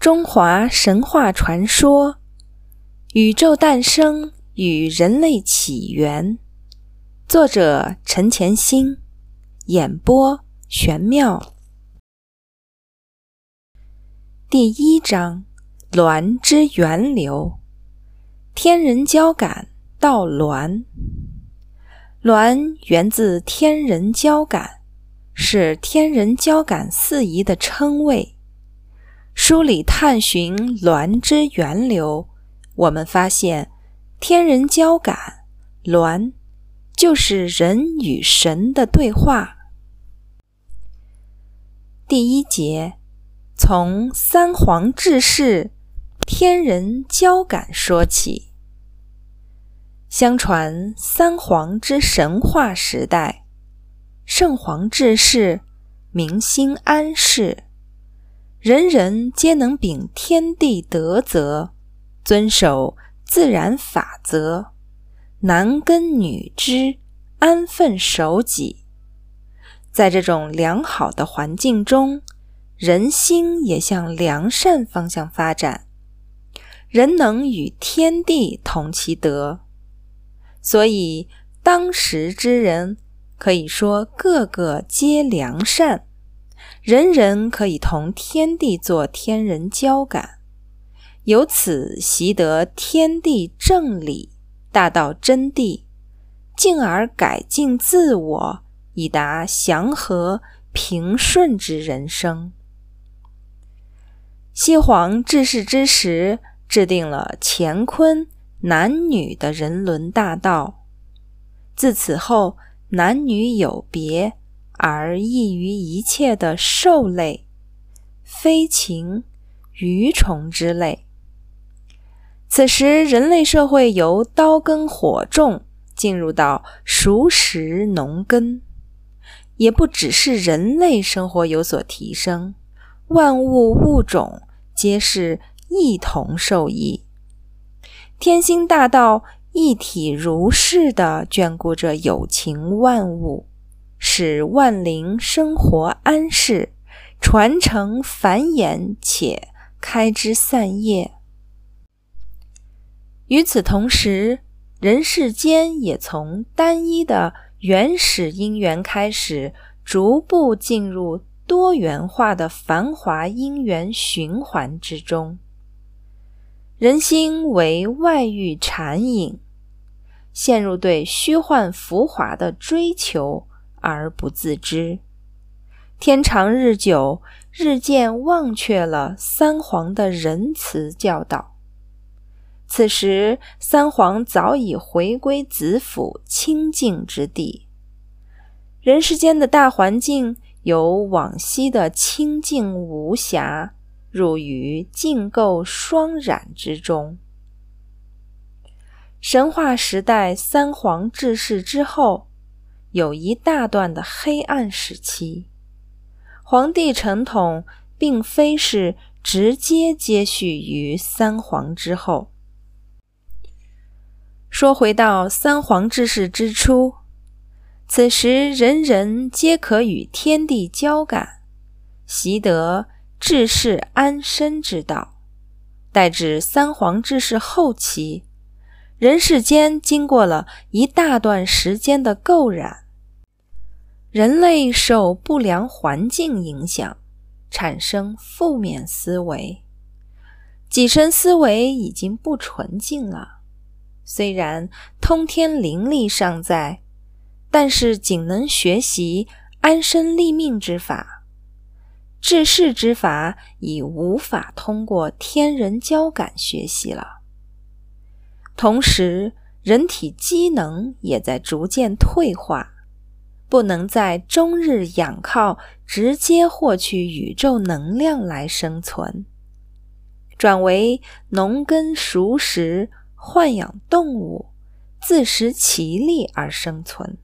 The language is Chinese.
中华神话传说：宇宙诞生与人类起源。作者：陈前兴，演播：玄妙。第一章：鸾之源流。天人交感到鸾，鸾源自天人交感，是天人交感四仪的称谓。梳理探寻鸾之源流，我们发现天人交感，鸾就是人与神的对话。第一节从三皇治世、天人交感说起。相传三皇之神话时代，圣皇治世，民心安适。人人皆能秉天地德则，遵守自然法则，男耕女织，安分守己。在这种良好的环境中，人心也向良善方向发展，人能与天地同其德。所以，当时之人可以说个个皆良善。人人可以同天地做天人交感，由此习得天地正理、大道真谛，进而改进自我，以达祥和平顺之人生。西皇治世之时，制定了乾坤男女的人伦大道。自此后，男女有别。而异于一切的兽类、飞禽、鱼虫之类。此时，人类社会由刀耕火种进入到熟食农耕，也不只是人类生活有所提升，万物物种皆是一同受益。天星大道一体如是的眷顾着有情万物。使万灵生活安适，传承繁衍且开枝散叶。与此同时，人世间也从单一的原始因缘开始，逐步进入多元化的繁华因缘循环之中。人心为外遇缠引，陷入对虚幻浮华的追求。而不自知，天长日久，日渐忘却了三皇的仁慈教导。此时，三皇早已回归子府清净之地，人世间的大环境由往昔的清净无瑕，入于净垢双染之中。神话时代，三皇治世之后。有一大段的黑暗时期，皇帝承统并非是直接接续于三皇之后。说回到三皇治世之初，此时人人皆可与天地交感，习得治世安身之道。待至三皇治世后期，人世间经过了一大段时间的垢染，人类受不良环境影响，产生负面思维，己身思维已经不纯净了。虽然通天灵力尚在，但是仅能学习安身立命之法，治世之法已无法通过天人交感学习了。同时，人体机能也在逐渐退化，不能在终日仰靠直接获取宇宙能量来生存，转为农耕熟食、豢养动物、自食其力而生存。